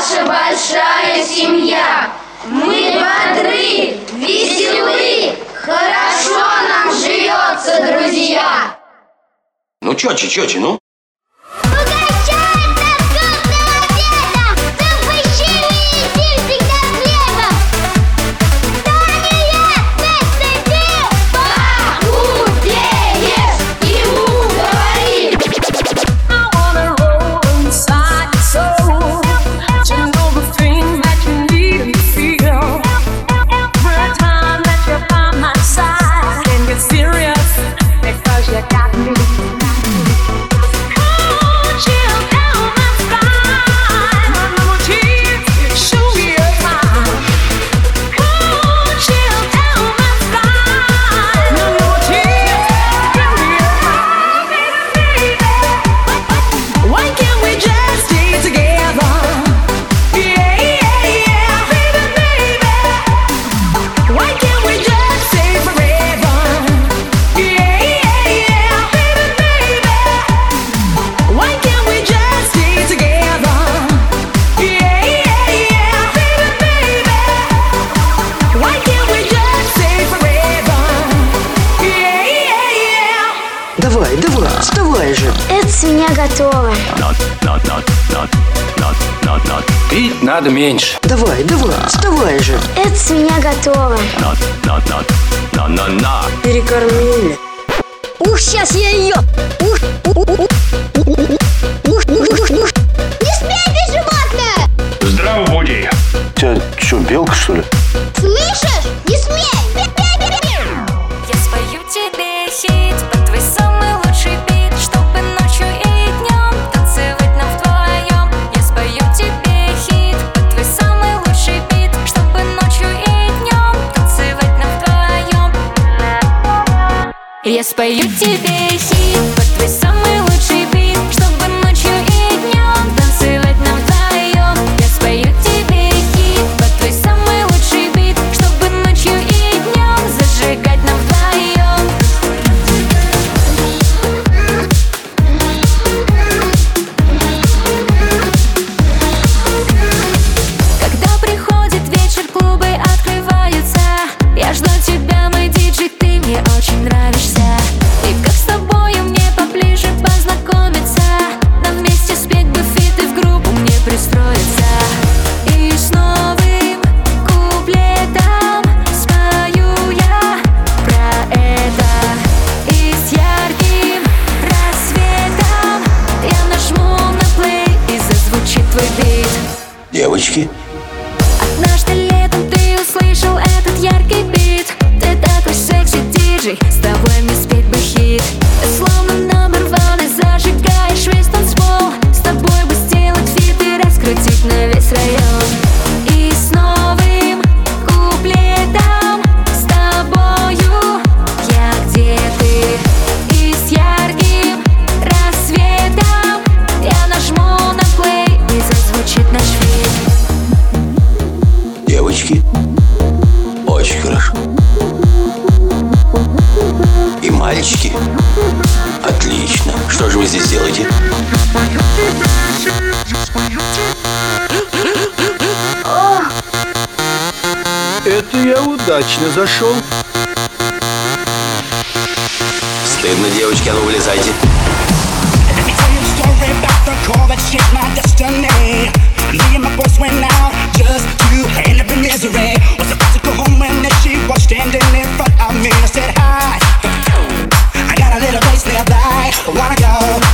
наша большая семья. Мы бодры, веселы, хорошо нам живется, друзья. Ну, чё, чё, чё, ну. Это с меня готово. Пить надо меньше. Давай, давай, вставай же. Это с меня готово. Перекормили. Ух, сейчас я ее! Ух, ух, ух, ух, ух, ух. Не смей, животное! Здраво, Буди! Тебя что, белка, что ли? Я спою тебе хит. energy. Отлично. Что же вы здесь делаете? Это я удачно зашел. Стыдно, девочки, а ну вылезайте. Tell you a story about the core that shaped my destiny. Me and my boys went out. what I got.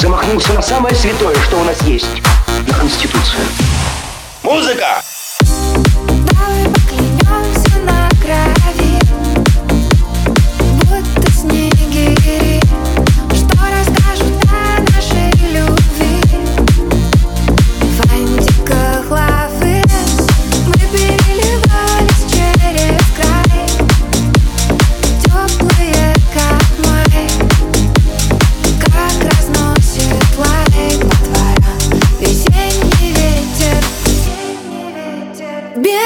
замахнулся на самое святое, что у нас есть, на Конституцию. Музыка! bien.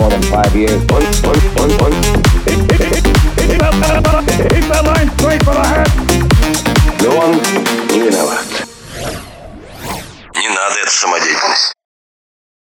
more than five years. Punch, punch, punch, punch. Hit the line straight for the head. No one, you know it. Не надо, это самодеятельность.